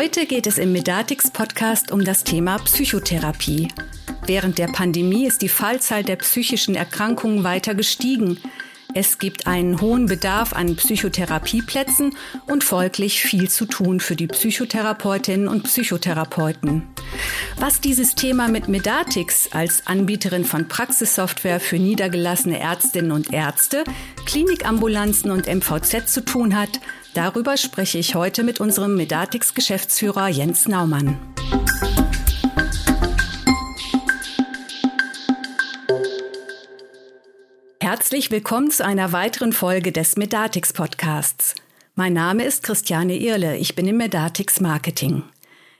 Heute geht es im Medatix Podcast um das Thema Psychotherapie. Während der Pandemie ist die Fallzahl der psychischen Erkrankungen weiter gestiegen. Es gibt einen hohen Bedarf an Psychotherapieplätzen und folglich viel zu tun für die Psychotherapeutinnen und Psychotherapeuten. Was dieses Thema mit Medatix als Anbieterin von Praxissoftware für niedergelassene Ärztinnen und Ärzte, Klinikambulanzen und MVZ zu tun hat, darüber spreche ich heute mit unserem Medatix-Geschäftsführer Jens Naumann. Herzlich willkommen zu einer weiteren Folge des Medatix Podcasts. Mein Name ist Christiane Irle, ich bin im Medatix Marketing.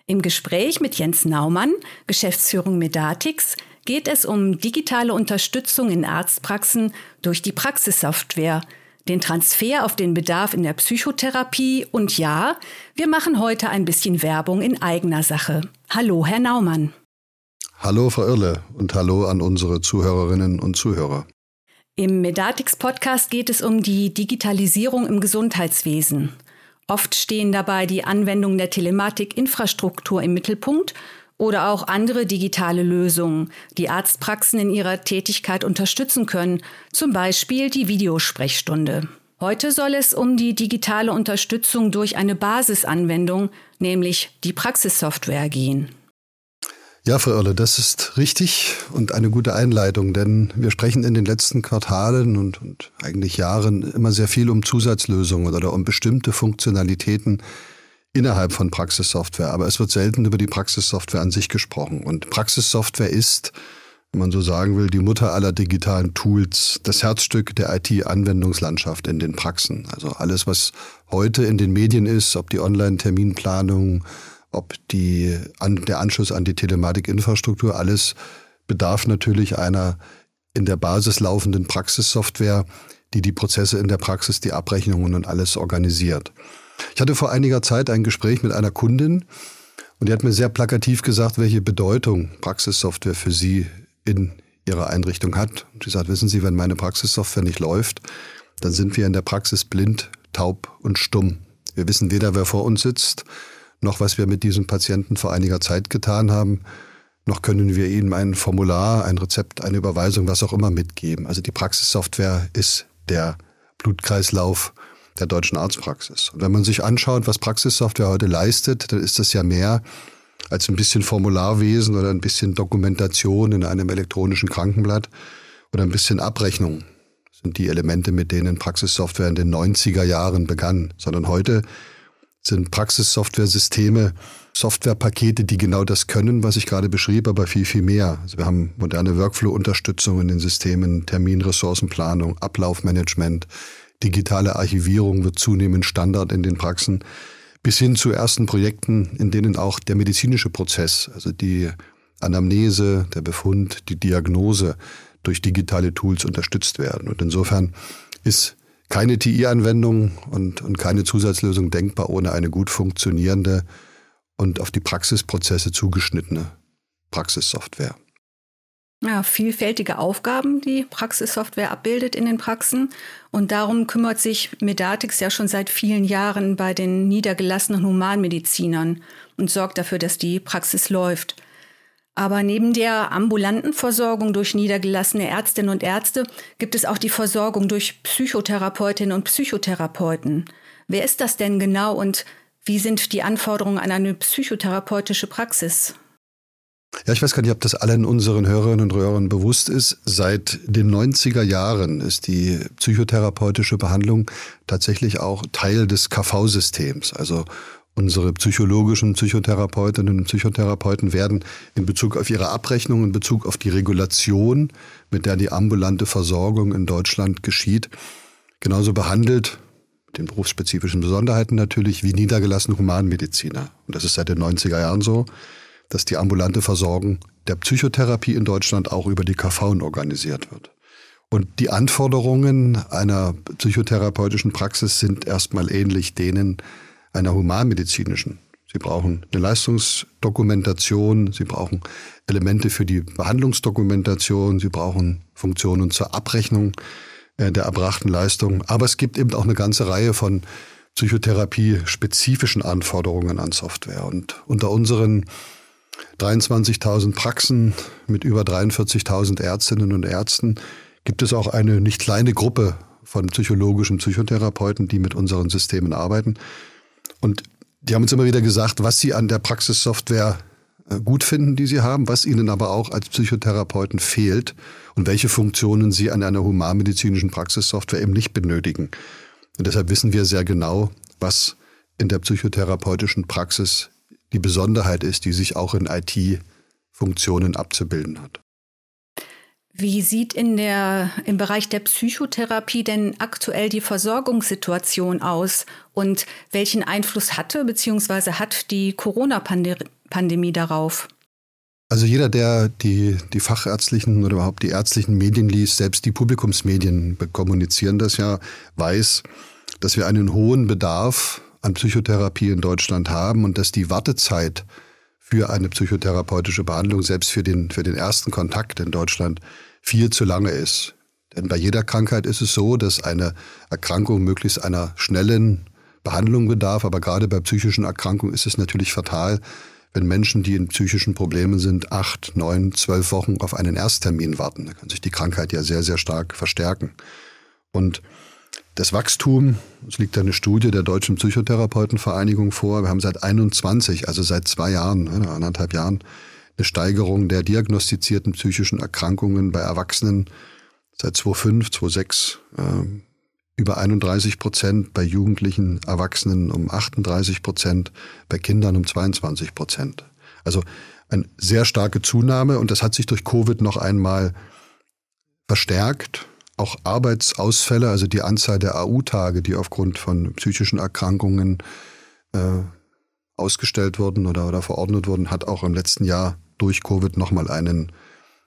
Im Gespräch mit Jens Naumann, Geschäftsführung Medatix, geht es um digitale Unterstützung in Arztpraxen durch die Praxissoftware, den Transfer auf den Bedarf in der Psychotherapie und ja, wir machen heute ein bisschen Werbung in eigener Sache. Hallo, Herr Naumann. Hallo, Frau Irle und hallo an unsere Zuhörerinnen und Zuhörer. Im Medatix Podcast geht es um die Digitalisierung im Gesundheitswesen. Oft stehen dabei die Anwendung der Telematik-Infrastruktur im Mittelpunkt oder auch andere digitale Lösungen, die Arztpraxen in ihrer Tätigkeit unterstützen können, zum Beispiel die Videosprechstunde. Heute soll es um die digitale Unterstützung durch eine Basisanwendung, nämlich die Praxissoftware gehen. Ja, Frau Oerle, das ist richtig und eine gute Einleitung, denn wir sprechen in den letzten Quartalen und, und eigentlich Jahren immer sehr viel um Zusatzlösungen oder um bestimmte Funktionalitäten innerhalb von Praxissoftware. Aber es wird selten über die Praxissoftware an sich gesprochen. Und Praxissoftware ist, wenn man so sagen will, die Mutter aller digitalen Tools, das Herzstück der IT-Anwendungslandschaft in den Praxen. Also alles, was heute in den Medien ist, ob die Online-Terminplanung, ob die, an, der Anschluss an die Telematikinfrastruktur, alles bedarf natürlich einer in der Basis laufenden Praxissoftware, die die Prozesse in der Praxis, die Abrechnungen und alles organisiert. Ich hatte vor einiger Zeit ein Gespräch mit einer Kundin und die hat mir sehr plakativ gesagt, welche Bedeutung Praxissoftware für sie in ihrer Einrichtung hat. Und sie sagt, wissen Sie, wenn meine Praxissoftware nicht läuft, dann sind wir in der Praxis blind, taub und stumm. Wir wissen weder, wer vor uns sitzt, noch was wir mit diesem Patienten vor einiger Zeit getan haben, noch können wir ihm ein Formular, ein Rezept, eine Überweisung, was auch immer mitgeben. Also die Praxissoftware ist der Blutkreislauf der deutschen Arztpraxis. Und wenn man sich anschaut, was Praxissoftware heute leistet, dann ist das ja mehr als ein bisschen Formularwesen oder ein bisschen Dokumentation in einem elektronischen Krankenblatt oder ein bisschen Abrechnung. Sind die Elemente, mit denen Praxissoftware in den 90er Jahren begann, sondern heute sind Praxissoftware-Systeme, Softwarepakete, die genau das können, was ich gerade beschrieb, aber viel, viel mehr. Also wir haben moderne Workflow-Unterstützung in den Systemen, Terminressourcenplanung, Ablaufmanagement, digitale Archivierung wird zunehmend Standard in den Praxen, bis hin zu ersten Projekten, in denen auch der medizinische Prozess, also die Anamnese, der Befund, die Diagnose durch digitale Tools unterstützt werden. Und insofern ist keine TI-Anwendung und, und keine Zusatzlösung denkbar ohne eine gut funktionierende und auf die Praxisprozesse zugeschnittene Praxissoftware. Ja, vielfältige Aufgaben, die Praxissoftware abbildet in den Praxen. Und darum kümmert sich Medatix ja schon seit vielen Jahren bei den niedergelassenen Humanmedizinern und sorgt dafür, dass die Praxis läuft. Aber neben der ambulanten Versorgung durch niedergelassene Ärztinnen und Ärzte gibt es auch die Versorgung durch Psychotherapeutinnen und Psychotherapeuten. Wer ist das denn genau und wie sind die Anforderungen an eine psychotherapeutische Praxis? Ja, ich weiß gar nicht, ob das allen unseren Hörerinnen und Hörern bewusst ist. Seit den 90er Jahren ist die psychotherapeutische Behandlung tatsächlich auch Teil des KV-Systems. Also Unsere psychologischen Psychotherapeutinnen und Psychotherapeuten werden in Bezug auf ihre Abrechnung, in Bezug auf die Regulation, mit der die ambulante Versorgung in Deutschland geschieht, genauso behandelt, mit den berufsspezifischen Besonderheiten natürlich, wie niedergelassene Humanmediziner. Und das ist seit den 90er Jahren so, dass die ambulante Versorgung der Psychotherapie in Deutschland auch über die KV organisiert wird. Und die Anforderungen einer psychotherapeutischen Praxis sind erstmal ähnlich denen einer humanmedizinischen. Sie brauchen eine Leistungsdokumentation, Sie brauchen Elemente für die Behandlungsdokumentation, Sie brauchen Funktionen zur Abrechnung äh, der erbrachten Leistung. Aber es gibt eben auch eine ganze Reihe von psychotherapie-spezifischen Anforderungen an Software. Und unter unseren 23.000 Praxen mit über 43.000 Ärztinnen und Ärzten gibt es auch eine nicht kleine Gruppe von psychologischen Psychotherapeuten, die mit unseren Systemen arbeiten. Und die haben uns immer wieder gesagt, was sie an der Praxissoftware äh, gut finden, die sie haben, was ihnen aber auch als Psychotherapeuten fehlt und welche Funktionen sie an einer humanmedizinischen Praxissoftware eben nicht benötigen. Und deshalb wissen wir sehr genau, was in der psychotherapeutischen Praxis die Besonderheit ist, die sich auch in IT-Funktionen abzubilden hat. Wie sieht in der, im Bereich der Psychotherapie denn aktuell die Versorgungssituation aus und welchen Einfluss hatte bzw. hat die Corona-Pandemie darauf? Also jeder, der die, die fachärztlichen oder überhaupt die ärztlichen Medien liest, selbst die Publikumsmedien kommunizieren das ja, weiß, dass wir einen hohen Bedarf an Psychotherapie in Deutschland haben und dass die Wartezeit für eine psychotherapeutische Behandlung, selbst für den, für den ersten Kontakt in Deutschland, viel zu lange ist. Denn bei jeder Krankheit ist es so, dass eine Erkrankung möglichst einer schnellen Behandlung bedarf. Aber gerade bei psychischen Erkrankungen ist es natürlich fatal, wenn Menschen, die in psychischen Problemen sind, acht, neun, zwölf Wochen auf einen Ersttermin warten. Da kann sich die Krankheit ja sehr, sehr stark verstärken. Und das Wachstum, es liegt eine Studie der Deutschen Psychotherapeutenvereinigung vor, wir haben seit 21, also seit zwei Jahren, ne, anderthalb Jahren, eine Steigerung der diagnostizierten psychischen Erkrankungen bei Erwachsenen seit 2005, 2006 äh, über 31 Prozent, bei Jugendlichen Erwachsenen um 38 Prozent, bei Kindern um 22 Prozent. Also eine sehr starke Zunahme und das hat sich durch Covid noch einmal verstärkt. Auch Arbeitsausfälle, also die Anzahl der AU-Tage, die aufgrund von psychischen Erkrankungen äh, ausgestellt wurden oder, oder verordnet wurden, hat auch im letzten Jahr durch Covid nochmal einen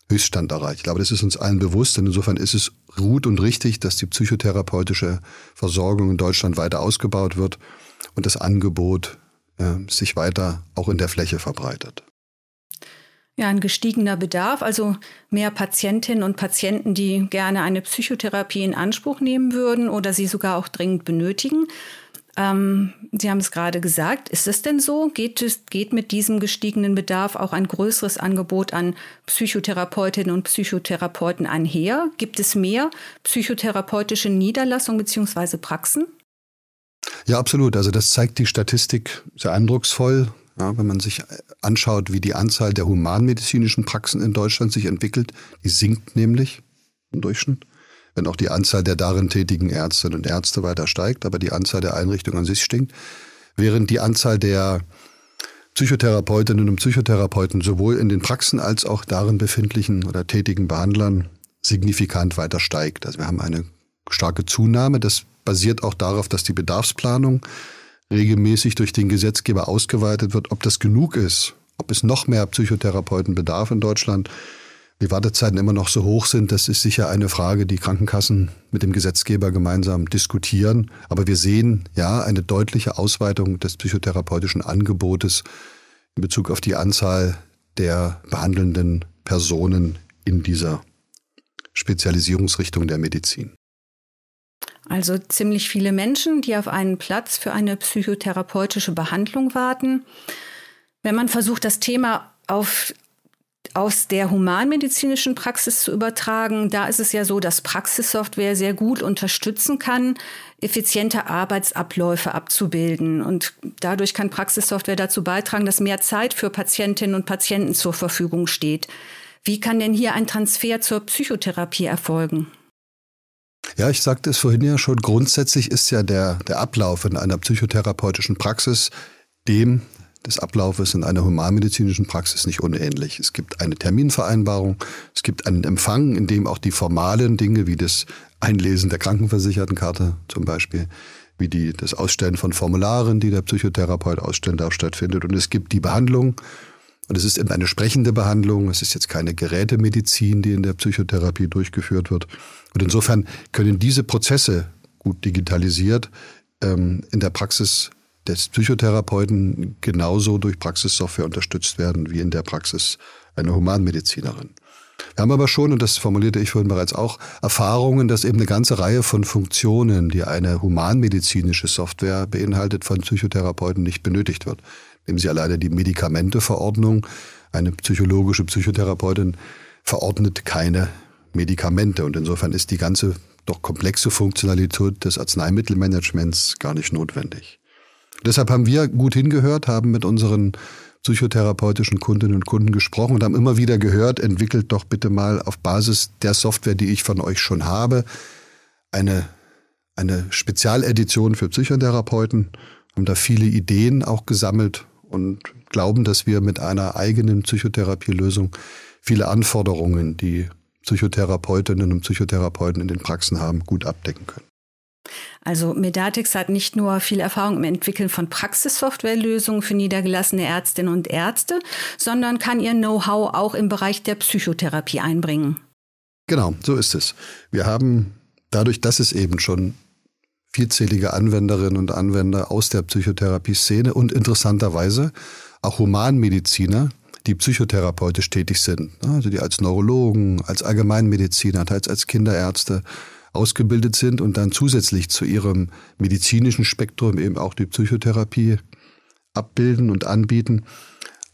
Höchststand erreicht. Ich glaube, das ist uns allen bewusst. Und insofern ist es gut und richtig, dass die psychotherapeutische Versorgung in Deutschland weiter ausgebaut wird und das Angebot äh, sich weiter auch in der Fläche verbreitet. Ja, ein gestiegener Bedarf, also mehr Patientinnen und Patienten, die gerne eine Psychotherapie in Anspruch nehmen würden oder sie sogar auch dringend benötigen. Ähm, Sie haben es gerade gesagt. Ist es denn so? Geht, es, geht mit diesem gestiegenen Bedarf auch ein größeres Angebot an Psychotherapeutinnen und Psychotherapeuten einher? Gibt es mehr psychotherapeutische Niederlassungen bzw. Praxen? Ja, absolut. Also das zeigt die Statistik sehr eindrucksvoll. Ja, wenn man sich anschaut, wie die Anzahl der humanmedizinischen Praxen in Deutschland sich entwickelt, die sinkt nämlich im Durchschnitt wenn auch die Anzahl der darin tätigen Ärztinnen und Ärzte weiter steigt, aber die Anzahl der Einrichtungen an sich stinkt, während die Anzahl der Psychotherapeutinnen und Psychotherapeuten sowohl in den Praxen als auch darin befindlichen oder tätigen Behandlern signifikant weiter steigt. Also wir haben eine starke Zunahme. Das basiert auch darauf, dass die Bedarfsplanung regelmäßig durch den Gesetzgeber ausgeweitet wird. Ob das genug ist, ob es noch mehr Psychotherapeuten bedarf in Deutschland, die Wartezeiten immer noch so hoch sind, das ist sicher eine Frage, die Krankenkassen mit dem Gesetzgeber gemeinsam diskutieren. Aber wir sehen ja eine deutliche Ausweitung des psychotherapeutischen Angebotes in Bezug auf die Anzahl der behandelnden Personen in dieser Spezialisierungsrichtung der Medizin. Also ziemlich viele Menschen, die auf einen Platz für eine psychotherapeutische Behandlung warten. Wenn man versucht, das Thema auf aus der humanmedizinischen Praxis zu übertragen. Da ist es ja so, dass Praxissoftware sehr gut unterstützen kann, effiziente Arbeitsabläufe abzubilden. Und dadurch kann Praxissoftware dazu beitragen, dass mehr Zeit für Patientinnen und Patienten zur Verfügung steht. Wie kann denn hier ein Transfer zur Psychotherapie erfolgen? Ja, ich sagte es vorhin ja schon, grundsätzlich ist ja der, der Ablauf in einer psychotherapeutischen Praxis dem des Ablaufes in einer humanmedizinischen Praxis nicht unähnlich. Es gibt eine Terminvereinbarung, es gibt einen Empfang, in dem auch die formalen Dinge wie das Einlesen der Krankenversichertenkarte zum Beispiel, wie die, das Ausstellen von Formularen, die der Psychotherapeut ausstellen darf, stattfindet. Und es gibt die Behandlung. Und es ist eben eine sprechende Behandlung. Es ist jetzt keine Gerätemedizin, die in der Psychotherapie durchgeführt wird. Und insofern können diese Prozesse gut digitalisiert ähm, in der Praxis des Psychotherapeuten genauso durch Praxissoftware unterstützt werden wie in der Praxis einer Humanmedizinerin. Wir haben aber schon, und das formulierte ich vorhin bereits auch, Erfahrungen, dass eben eine ganze Reihe von Funktionen, die eine humanmedizinische Software beinhaltet, von Psychotherapeuten nicht benötigt wird. Nehmen Sie alleine die Medikamenteverordnung. Eine psychologische Psychotherapeutin verordnet keine Medikamente. Und insofern ist die ganze doch komplexe Funktionalität des Arzneimittelmanagements gar nicht notwendig. Deshalb haben wir gut hingehört, haben mit unseren psychotherapeutischen Kundinnen und Kunden gesprochen und haben immer wieder gehört, entwickelt doch bitte mal auf Basis der Software, die ich von euch schon habe, eine, eine Spezialedition für Psychotherapeuten, haben da viele Ideen auch gesammelt und glauben, dass wir mit einer eigenen Psychotherapielösung viele Anforderungen, die Psychotherapeutinnen und Psychotherapeuten in den Praxen haben, gut abdecken können. Also Medatix hat nicht nur viel Erfahrung im Entwickeln von Praxissoftwarelösungen für niedergelassene Ärztinnen und Ärzte, sondern kann ihr Know-how auch im Bereich der Psychotherapie einbringen. Genau, so ist es. Wir haben dadurch, dass es eben schon vielzählige Anwenderinnen und Anwender aus der Psychotherapie-Szene und interessanterweise auch Humanmediziner, die psychotherapeutisch tätig sind, also die als Neurologen, als Allgemeinmediziner, teils als Kinderärzte ausgebildet sind und dann zusätzlich zu ihrem medizinischen Spektrum eben auch die Psychotherapie abbilden und anbieten.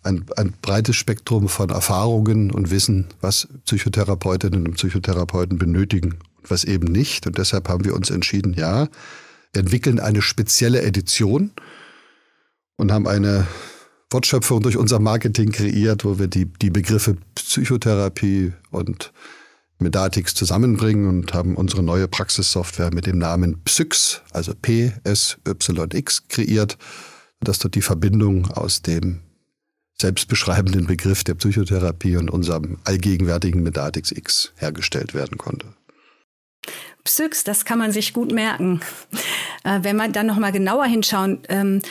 Ein, ein breites Spektrum von Erfahrungen und Wissen, was Psychotherapeutinnen und Psychotherapeuten benötigen und was eben nicht. Und deshalb haben wir uns entschieden, ja, wir entwickeln eine spezielle Edition und haben eine Wortschöpfung durch unser Marketing kreiert, wo wir die, die Begriffe Psychotherapie und Medatix zusammenbringen und haben unsere neue Praxissoftware mit dem Namen Psyx, also PSYX, kreiert, dass dort die Verbindung aus dem selbstbeschreibenden Begriff der Psychotherapie und unserem allgegenwärtigen Medatix X hergestellt werden konnte. Psyx, das kann man sich gut merken. Äh, wenn man dann noch mal genauer hinschauen, ähm,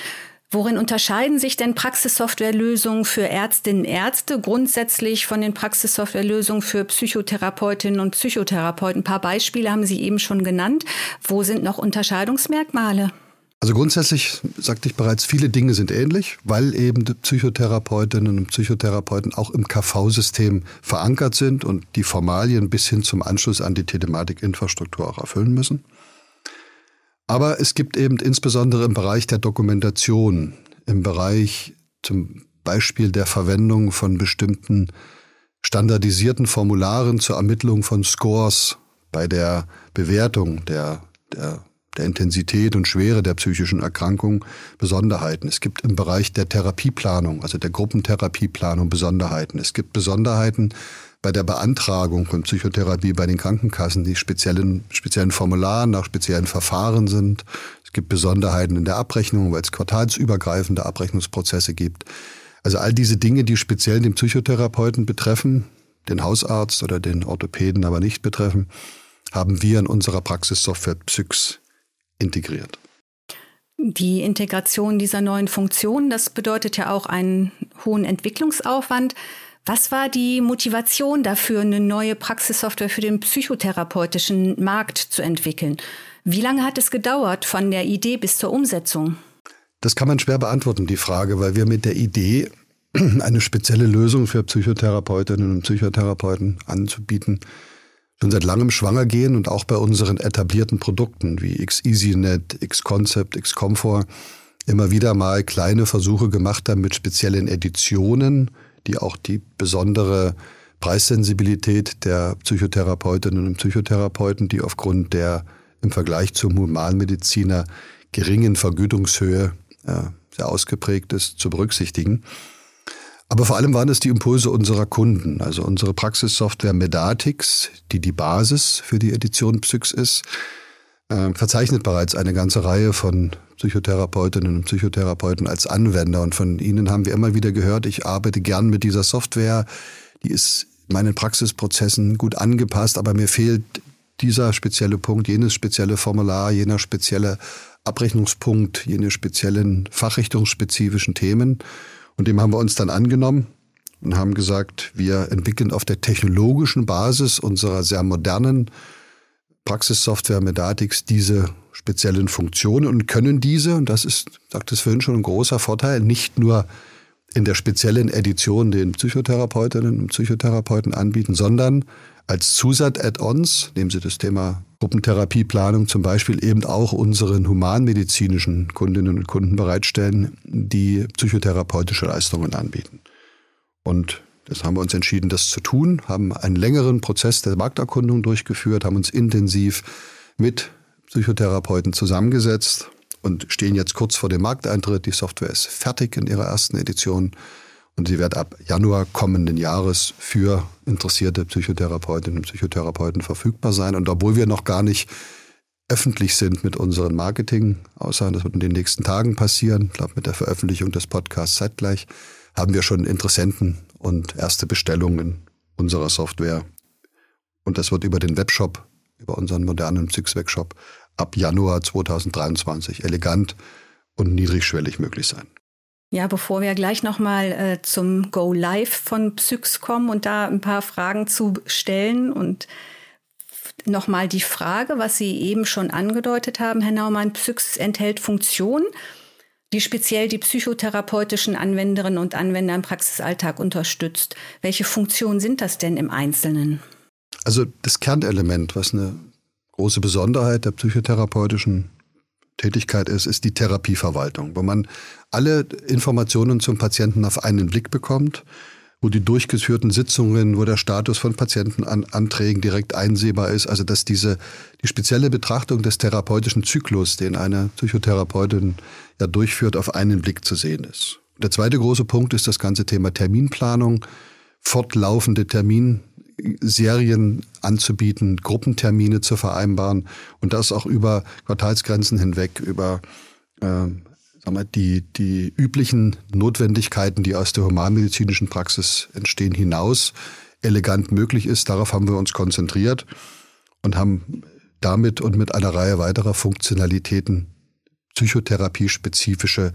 Worin unterscheiden sich denn Praxissoftwarelösungen für Ärztinnen und Ärzte grundsätzlich von den Praxissoftwarelösungen für Psychotherapeutinnen und Psychotherapeuten? Ein paar Beispiele haben Sie eben schon genannt. Wo sind noch Unterscheidungsmerkmale? Also grundsätzlich sagte ich bereits, viele Dinge sind ähnlich, weil eben Psychotherapeutinnen und Psychotherapeuten auch im KV-System verankert sind und die Formalien bis hin zum Anschluss an die Telematikinfrastruktur auch erfüllen müssen. Aber es gibt eben insbesondere im Bereich der Dokumentation, im Bereich zum Beispiel der Verwendung von bestimmten standardisierten Formularen zur Ermittlung von Scores bei der Bewertung der, der, der Intensität und Schwere der psychischen Erkrankung Besonderheiten. Es gibt im Bereich der Therapieplanung, also der Gruppentherapieplanung Besonderheiten. Es gibt Besonderheiten bei der Beantragung von Psychotherapie bei den Krankenkassen, die speziellen, speziellen Formularen nach speziellen Verfahren sind. Es gibt Besonderheiten in der Abrechnung, weil es quartalsübergreifende Abrechnungsprozesse gibt. Also all diese Dinge, die speziell den Psychotherapeuten betreffen, den Hausarzt oder den Orthopäden aber nicht betreffen, haben wir in unserer Praxissoftware Psyx integriert. Die Integration dieser neuen Funktionen, das bedeutet ja auch einen hohen Entwicklungsaufwand. Was war die Motivation dafür, eine neue Praxissoftware für den psychotherapeutischen Markt zu entwickeln? Wie lange hat es gedauert von der Idee bis zur Umsetzung? Das kann man schwer beantworten, die Frage, weil wir mit der Idee, eine spezielle Lösung für Psychotherapeutinnen und Psychotherapeuten anzubieten, schon seit langem schwanger gehen und auch bei unseren etablierten Produkten wie XEasyNet, XConcept, XComfort immer wieder mal kleine Versuche gemacht haben mit speziellen Editionen, die auch die besondere Preissensibilität der Psychotherapeutinnen und Psychotherapeuten, die aufgrund der im Vergleich zum Humanmediziner geringen Vergütungshöhe äh, sehr ausgeprägt ist, zu berücksichtigen. Aber vor allem waren es die Impulse unserer Kunden, also unsere Praxissoftware Medatix, die die Basis für die Edition Psyx ist, äh, verzeichnet bereits eine ganze Reihe von Psychotherapeutinnen und Psychotherapeuten als Anwender. Und von ihnen haben wir immer wieder gehört, ich arbeite gern mit dieser Software, die ist meinen Praxisprozessen gut angepasst, aber mir fehlt dieser spezielle Punkt, jenes spezielle Formular, jener spezielle Abrechnungspunkt, jene speziellen fachrichtungsspezifischen Themen. Und dem haben wir uns dann angenommen und haben gesagt, wir entwickeln auf der technologischen Basis unserer sehr modernen Praxissoftware Medatix diese speziellen Funktionen und können diese, und das ist, sagt es vorhin schon, ein großer Vorteil, nicht nur in der speziellen Edition den Psychotherapeutinnen und Psychotherapeuten anbieten, sondern als Zusatz-Add-ons, nehmen Sie das Thema Gruppentherapieplanung zum Beispiel, eben auch unseren humanmedizinischen Kundinnen und Kunden bereitstellen, die psychotherapeutische Leistungen anbieten. Und das haben wir uns entschieden, das zu tun, haben einen längeren Prozess der Markterkundung durchgeführt, haben uns intensiv mit Psychotherapeuten zusammengesetzt und stehen jetzt kurz vor dem Markteintritt. Die Software ist fertig in ihrer ersten Edition und sie wird ab Januar kommenden Jahres für interessierte Psychotherapeutinnen und Psychotherapeuten verfügbar sein. Und obwohl wir noch gar nicht öffentlich sind mit unseren Marketing-Aussagen, das wird in den nächsten Tagen passieren, ich glaube mit der Veröffentlichung des Podcasts zeitgleich, haben wir schon Interessenten und erste Bestellungen unserer Software. Und das wird über den Webshop, über unseren modernen Psyx-Webshop ab Januar 2023 elegant und niedrigschwellig möglich sein. Ja, bevor wir gleich nochmal äh, zum Go Live von Psyx kommen und da ein paar Fragen zu stellen und nochmal die Frage, was Sie eben schon angedeutet haben, Herr Naumann, Psyx enthält Funktionen, die speziell die psychotherapeutischen Anwenderinnen und Anwender im Praxisalltag unterstützt. Welche Funktionen sind das denn im Einzelnen? Also das Kernelement, was eine große Besonderheit der psychotherapeutischen Tätigkeit ist, ist die Therapieverwaltung, wo man alle Informationen zum Patienten auf einen Blick bekommt, wo die durchgeführten Sitzungen, wo der Status von Patientenanträgen direkt einsehbar ist, also dass diese die spezielle Betrachtung des therapeutischen Zyklus, den eine Psychotherapeutin ja durchführt, auf einen Blick zu sehen ist. Der zweite große Punkt ist das ganze Thema Terminplanung, fortlaufende Termin Serien anzubieten, Gruppentermine zu vereinbaren und das auch über Quartalsgrenzen hinweg, über äh, die, die üblichen Notwendigkeiten, die aus der humanmedizinischen Praxis entstehen, hinaus elegant möglich ist. Darauf haben wir uns konzentriert und haben damit und mit einer Reihe weiterer Funktionalitäten psychotherapie-spezifische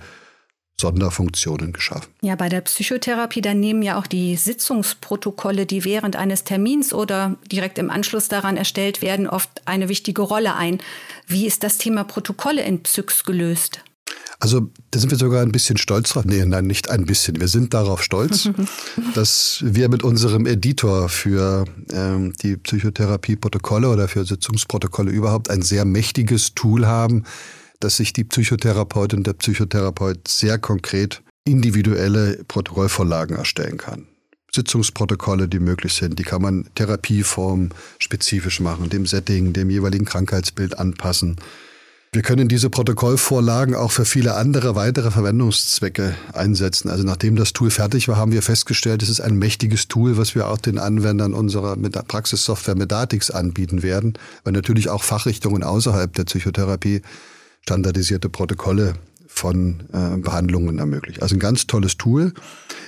Sonderfunktionen geschaffen. Ja, bei der Psychotherapie, da nehmen ja auch die Sitzungsprotokolle, die während eines Termins oder direkt im Anschluss daran erstellt werden, oft eine wichtige Rolle ein. Wie ist das Thema Protokolle in Psyx gelöst? Also da sind wir sogar ein bisschen stolz drauf. Nee, nein, nicht ein bisschen. Wir sind darauf stolz, dass wir mit unserem Editor für ähm, die Psychotherapie-Protokolle oder für Sitzungsprotokolle überhaupt ein sehr mächtiges Tool haben, dass sich die Psychotherapeutin und der Psychotherapeut sehr konkret individuelle Protokollvorlagen erstellen kann. Sitzungsprotokolle, die möglich sind, die kann man Therapieform spezifisch machen, dem Setting, dem jeweiligen Krankheitsbild anpassen. Wir können diese Protokollvorlagen auch für viele andere weitere Verwendungszwecke einsetzen. Also nachdem das Tool fertig war, haben wir festgestellt, es ist ein mächtiges Tool, was wir auch den Anwendern unserer Praxissoftware Medatix anbieten werden, weil natürlich auch Fachrichtungen außerhalb der Psychotherapie standardisierte Protokolle von äh, Behandlungen ermöglicht. Also ein ganz tolles Tool.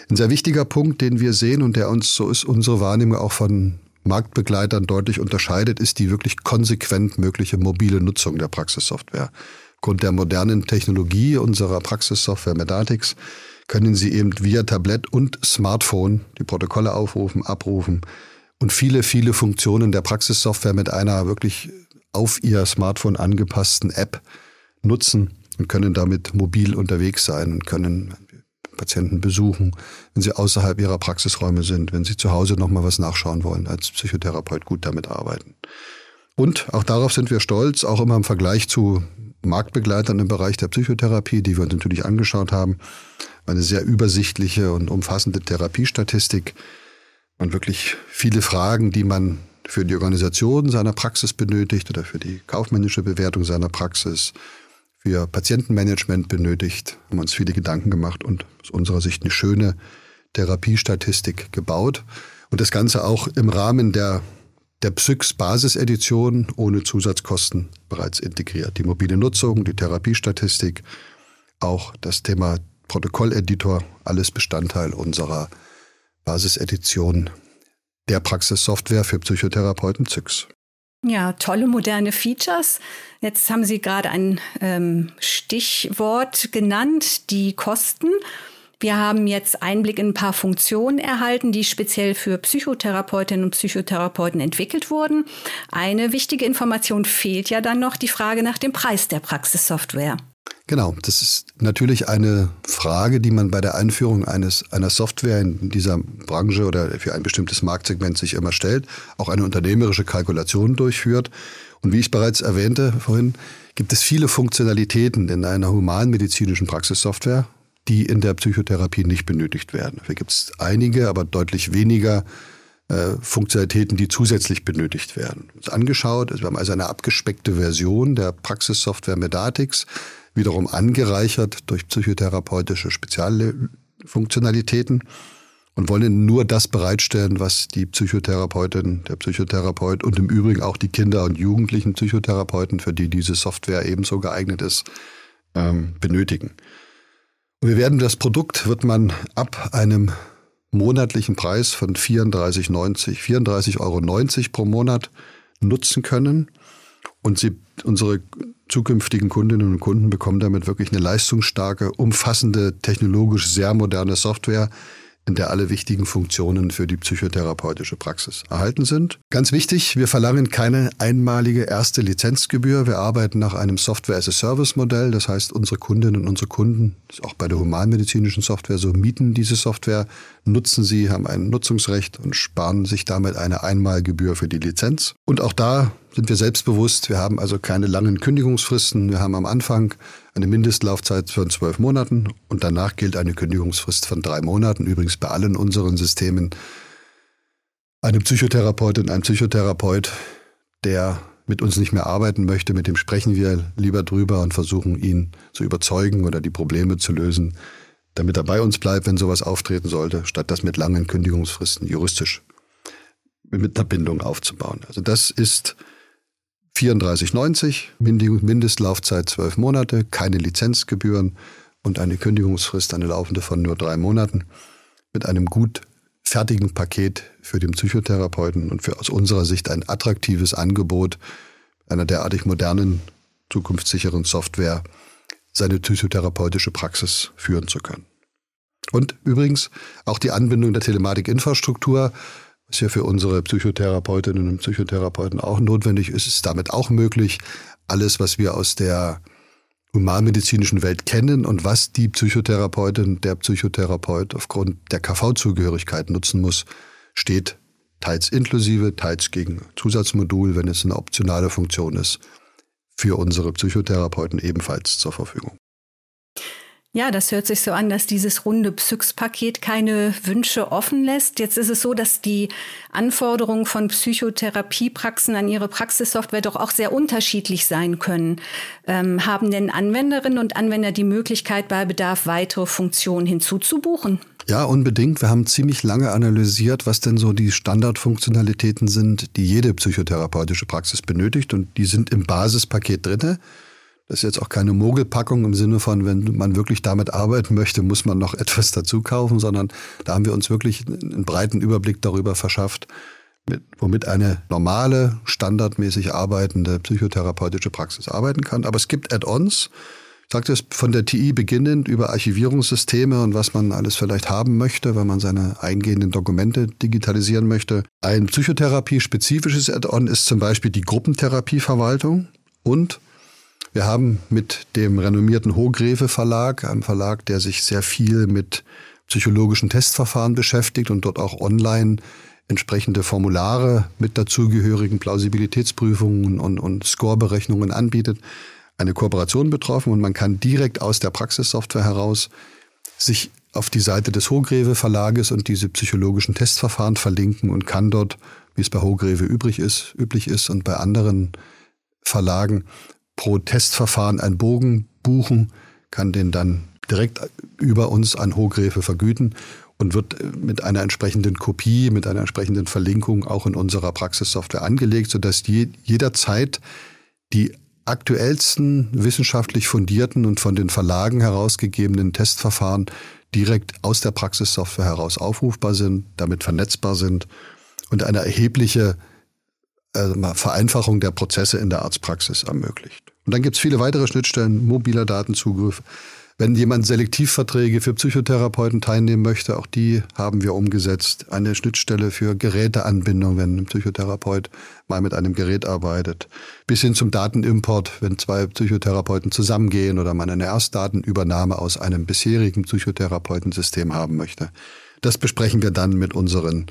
Ein sehr wichtiger Punkt, den wir sehen und der uns, so ist unsere Wahrnehmung auch von Marktbegleitern deutlich unterscheidet, ist die wirklich konsequent mögliche mobile Nutzung der Praxissoftware. Aufgrund der modernen Technologie unserer Praxissoftware Medatix können Sie eben via Tablet und Smartphone die Protokolle aufrufen, abrufen und viele, viele Funktionen der Praxissoftware mit einer wirklich auf Ihr Smartphone angepassten App nutzen und können damit mobil unterwegs sein und können Patienten besuchen, wenn sie außerhalb ihrer Praxisräume sind, wenn sie zu Hause nochmal was nachschauen wollen, als Psychotherapeut gut damit arbeiten. Und auch darauf sind wir stolz, auch immer im Vergleich zu Marktbegleitern im Bereich der Psychotherapie, die wir uns natürlich angeschaut haben. Eine sehr übersichtliche und umfassende Therapiestatistik und wirklich viele Fragen, die man für die Organisation seiner Praxis benötigt oder für die kaufmännische Bewertung seiner Praxis, für Patientenmanagement benötigt, haben uns viele Gedanken gemacht und aus unserer Sicht eine schöne Therapiestatistik gebaut. Und das Ganze auch im Rahmen der, der Psyx-Basisedition ohne Zusatzkosten bereits integriert. Die mobile Nutzung, die Therapiestatistik, auch das Thema Protokolleditor, alles Bestandteil unserer Basisedition der Praxissoftware für Psychotherapeuten ZYX. Ja, tolle moderne Features. Jetzt haben Sie gerade ein ähm, Stichwort genannt, die Kosten. Wir haben jetzt Einblick in ein paar Funktionen erhalten, die speziell für Psychotherapeutinnen und Psychotherapeuten entwickelt wurden. Eine wichtige Information fehlt ja dann noch, die Frage nach dem Preis der Praxissoftware. Genau, das ist natürlich eine Frage, die man bei der Einführung eines, einer Software in dieser Branche oder für ein bestimmtes Marktsegment sich immer stellt, auch eine unternehmerische Kalkulation durchführt. Und wie ich bereits erwähnte vorhin, gibt es viele Funktionalitäten in einer humanmedizinischen Praxissoftware, die in der Psychotherapie nicht benötigt werden. Dafür gibt es einige, aber deutlich weniger äh, Funktionalitäten, die zusätzlich benötigt werden. Uns angeschaut, also wir haben also eine abgespeckte Version der Praxissoftware Medatix, wiederum angereichert durch psychotherapeutische Spezialfunktionalitäten und wollen nur das bereitstellen, was die Psychotherapeutin, der Psychotherapeut und im Übrigen auch die Kinder- und Jugendlichen Psychotherapeuten, für die diese Software ebenso geeignet ist, ähm, benötigen. Und wir werden das Produkt, wird man ab einem monatlichen Preis von 34,90, 34,90 Euro pro Monat nutzen können. Und sie, unsere zukünftigen Kundinnen und Kunden bekommen damit wirklich eine leistungsstarke, umfassende, technologisch sehr moderne Software, in der alle wichtigen Funktionen für die psychotherapeutische Praxis erhalten sind. Ganz wichtig, wir verlangen keine einmalige erste Lizenzgebühr. Wir arbeiten nach einem Software-as-a-Service-Modell. Das heißt, unsere Kundinnen und unsere Kunden, auch bei der humanmedizinischen Software so, mieten diese Software, nutzen sie, haben ein Nutzungsrecht und sparen sich damit eine Einmalgebühr für die Lizenz. Und auch da sind wir selbstbewusst. Wir haben also keine langen Kündigungsfristen. Wir haben am Anfang eine Mindestlaufzeit von zwölf Monaten und danach gilt eine Kündigungsfrist von drei Monaten. Übrigens bei allen unseren Systemen. Eine Psychotherapeutin, ein Psychotherapeut, der mit uns nicht mehr arbeiten möchte, mit dem sprechen wir lieber drüber und versuchen ihn zu überzeugen oder die Probleme zu lösen, damit er bei uns bleibt, wenn sowas auftreten sollte, statt das mit langen Kündigungsfristen juristisch mit einer Bindung aufzubauen. Also das ist 34,90, Mindestlaufzeit zwölf Monate, keine Lizenzgebühren und eine Kündigungsfrist, eine laufende von nur drei Monaten, mit einem gut fertigen Paket für den Psychotherapeuten und für aus unserer Sicht ein attraktives Angebot einer derartig modernen, zukunftssicheren Software, seine psychotherapeutische Praxis führen zu können. Und übrigens auch die Anbindung der Telematikinfrastruktur was ja für unsere Psychotherapeutinnen und Psychotherapeuten auch notwendig ist, ist damit auch möglich. Alles, was wir aus der humanmedizinischen Welt kennen und was die Psychotherapeutin, der Psychotherapeut aufgrund der KV-Zugehörigkeit nutzen muss, steht teils inklusive, teils gegen Zusatzmodul, wenn es eine optionale Funktion ist, für unsere Psychotherapeuten ebenfalls zur Verfügung. Ja, das hört sich so an, dass dieses runde Psyx-Paket keine Wünsche offen lässt. Jetzt ist es so, dass die Anforderungen von Psychotherapiepraxen an ihre Praxissoftware doch auch sehr unterschiedlich sein können. Ähm, haben denn Anwenderinnen und Anwender die Möglichkeit, bei Bedarf weitere Funktionen hinzuzubuchen? Ja, unbedingt. Wir haben ziemlich lange analysiert, was denn so die Standardfunktionalitäten sind, die jede psychotherapeutische Praxis benötigt. Und die sind im Basispaket drinne. Das ist jetzt auch keine Mogelpackung im Sinne von, wenn man wirklich damit arbeiten möchte, muss man noch etwas dazu kaufen, sondern da haben wir uns wirklich einen breiten Überblick darüber verschafft, mit, womit eine normale, standardmäßig arbeitende psychotherapeutische Praxis arbeiten kann. Aber es gibt Add-ons. Ich sagte es von der TI beginnend über Archivierungssysteme und was man alles vielleicht haben möchte, wenn man seine eingehenden Dokumente digitalisieren möchte. Ein psychotherapie-spezifisches Add-on ist zum Beispiel die Gruppentherapieverwaltung und wir haben mit dem renommierten Hohgräfe Verlag, einem Verlag, der sich sehr viel mit psychologischen Testverfahren beschäftigt und dort auch online entsprechende Formulare mit dazugehörigen Plausibilitätsprüfungen und, und Scoreberechnungen anbietet, eine Kooperation betroffen und man kann direkt aus der Praxissoftware heraus sich auf die Seite des Hohgräve Verlages und diese psychologischen Testverfahren verlinken und kann dort, wie es bei Hohgräve übrig ist, üblich ist und bei anderen Verlagen pro Testverfahren einen Bogen buchen, kann den dann direkt über uns an Hochgräfe vergüten und wird mit einer entsprechenden Kopie, mit einer entsprechenden Verlinkung auch in unserer Praxissoftware angelegt, sodass je, jederzeit die aktuellsten wissenschaftlich fundierten und von den Verlagen herausgegebenen Testverfahren direkt aus der Praxissoftware heraus aufrufbar sind, damit vernetzbar sind und eine erhebliche also Vereinfachung der Prozesse in der Arztpraxis ermöglicht. Und dann gibt es viele weitere Schnittstellen, mobiler Datenzugriff, Wenn jemand Selektivverträge für Psychotherapeuten teilnehmen möchte, auch die haben wir umgesetzt. Eine Schnittstelle für Geräteanbindung, wenn ein Psychotherapeut mal mit einem Gerät arbeitet. Bis hin zum Datenimport, wenn zwei Psychotherapeuten zusammengehen oder man eine Erstdatenübernahme aus einem bisherigen Psychotherapeutensystem haben möchte. Das besprechen wir dann mit unseren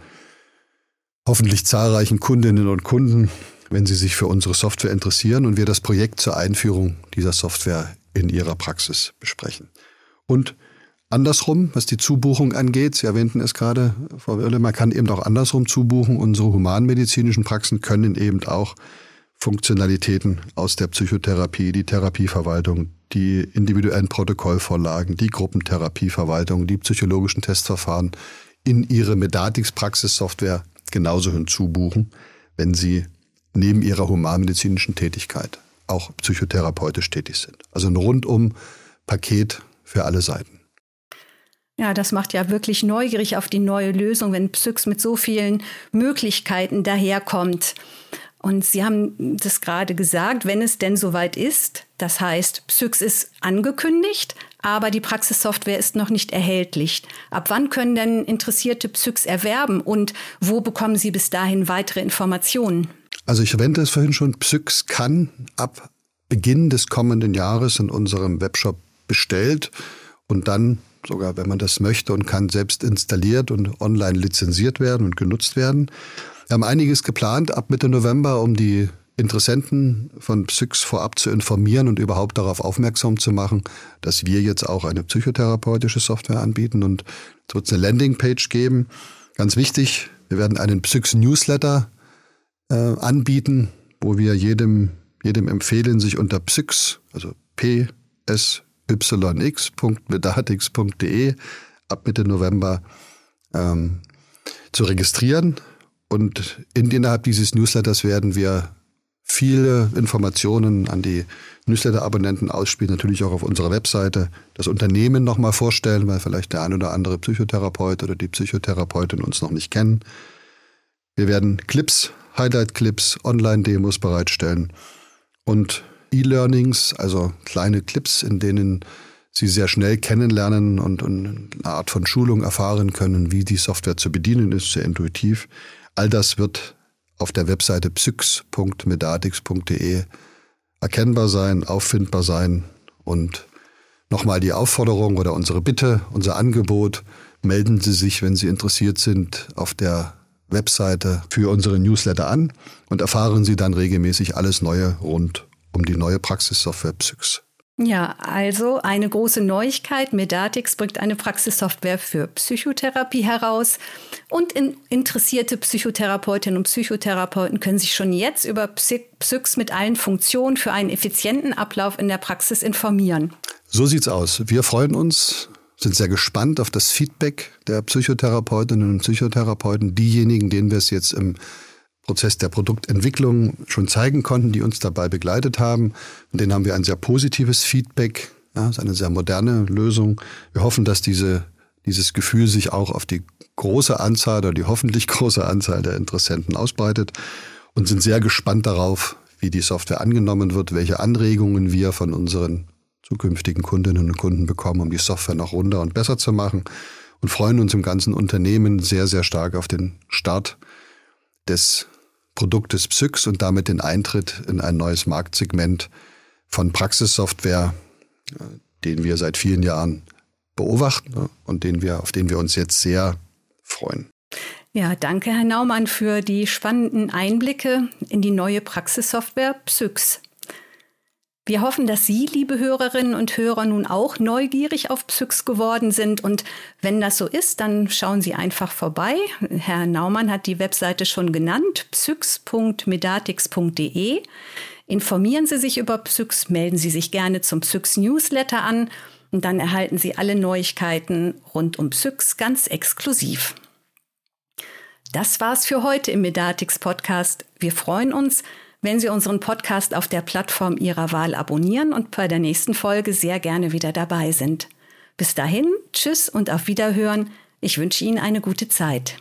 hoffentlich zahlreichen Kundinnen und Kunden, wenn sie sich für unsere Software interessieren und wir das Projekt zur Einführung dieser Software in ihrer Praxis besprechen. Und andersrum, was die Zubuchung angeht, Sie erwähnten es gerade, Frau Wirle, man kann eben auch andersrum zubuchen. Unsere humanmedizinischen Praxen können eben auch Funktionalitäten aus der Psychotherapie, die Therapieverwaltung, die individuellen Protokollvorlagen, die Gruppentherapieverwaltung, die psychologischen Testverfahren in ihre Medatix-Praxissoftware genauso hinzubuchen, wenn sie neben ihrer humanmedizinischen Tätigkeit auch psychotherapeutisch tätig sind. Also ein rundum Paket für alle Seiten. Ja, das macht ja wirklich neugierig auf die neue Lösung, wenn Psyx mit so vielen Möglichkeiten daherkommt. Und Sie haben das gerade gesagt, wenn es denn soweit ist, das heißt, Psyx ist angekündigt, aber die Praxissoftware ist noch nicht erhältlich. Ab wann können denn Interessierte Psyx erwerben und wo bekommen Sie bis dahin weitere Informationen? Also ich erwähnte es vorhin schon, Psyx kann ab Beginn des kommenden Jahres in unserem Webshop bestellt und dann sogar, wenn man das möchte und kann, selbst installiert und online lizenziert werden und genutzt werden. Wir haben einiges geplant ab Mitte November, um die Interessenten von Psyx vorab zu informieren und überhaupt darauf aufmerksam zu machen, dass wir jetzt auch eine psychotherapeutische Software anbieten und es wird eine Landingpage geben. Ganz wichtig, wir werden einen Psyx Newsletter äh, anbieten, wo wir jedem, jedem empfehlen, sich unter psyx, also psyx.medatix.de ab Mitte November ähm, zu registrieren. Und in, innerhalb dieses Newsletters werden wir viele Informationen an die Newsletter-Abonnenten ausspielen, natürlich auch auf unserer Webseite das Unternehmen nochmal vorstellen, weil vielleicht der ein oder andere Psychotherapeut oder die Psychotherapeutin uns noch nicht kennen. Wir werden Clips Highlight-Clips, Online-Demos bereitstellen und E-Learnings, also kleine Clips, in denen Sie sehr schnell kennenlernen und, und eine Art von Schulung erfahren können, wie die Software zu bedienen ist, sehr intuitiv. All das wird auf der Webseite psyx.medatix.de erkennbar sein, auffindbar sein und nochmal die Aufforderung oder unsere Bitte, unser Angebot, melden Sie sich, wenn Sie interessiert sind, auf der Webseite für unsere Newsletter an und erfahren Sie dann regelmäßig alles Neue rund um die neue Praxissoftware Psyx. Ja, also eine große Neuigkeit. Medatix bringt eine Praxissoftware für Psychotherapie heraus. Und in interessierte Psychotherapeutinnen und Psychotherapeuten können sich schon jetzt über Psyx mit allen Funktionen für einen effizienten Ablauf in der Praxis informieren. So sieht's aus. Wir freuen uns sind sehr gespannt auf das Feedback der Psychotherapeutinnen und Psychotherapeuten, diejenigen, denen wir es jetzt im Prozess der Produktentwicklung schon zeigen konnten, die uns dabei begleitet haben. Und denen haben wir ein sehr positives Feedback. Ja, ist eine sehr moderne Lösung. Wir hoffen, dass diese, dieses Gefühl sich auch auf die große Anzahl oder die hoffentlich große Anzahl der Interessenten ausbreitet und sind sehr gespannt darauf, wie die Software angenommen wird, welche Anregungen wir von unseren zukünftigen Kundinnen und Kunden bekommen, um die Software noch runder und besser zu machen und freuen uns im ganzen Unternehmen sehr, sehr stark auf den Start des Produktes Psyx und damit den Eintritt in ein neues Marktsegment von Praxissoftware, äh, den wir seit vielen Jahren beobachten ne, und den wir, auf den wir uns jetzt sehr freuen. Ja, danke, Herr Naumann, für die spannenden Einblicke in die neue Praxissoftware Psyx. Wir hoffen, dass Sie, liebe Hörerinnen und Hörer, nun auch neugierig auf Psyx geworden sind. Und wenn das so ist, dann schauen Sie einfach vorbei. Herr Naumann hat die Webseite schon genannt, psyx.medatix.de. Informieren Sie sich über Psyx, melden Sie sich gerne zum Psyx Newsletter an und dann erhalten Sie alle Neuigkeiten rund um Psyx ganz exklusiv. Das war's für heute im Medatix Podcast. Wir freuen uns, wenn Sie unseren Podcast auf der Plattform Ihrer Wahl abonnieren und bei der nächsten Folge sehr gerne wieder dabei sind. Bis dahin, tschüss und auf Wiederhören. Ich wünsche Ihnen eine gute Zeit.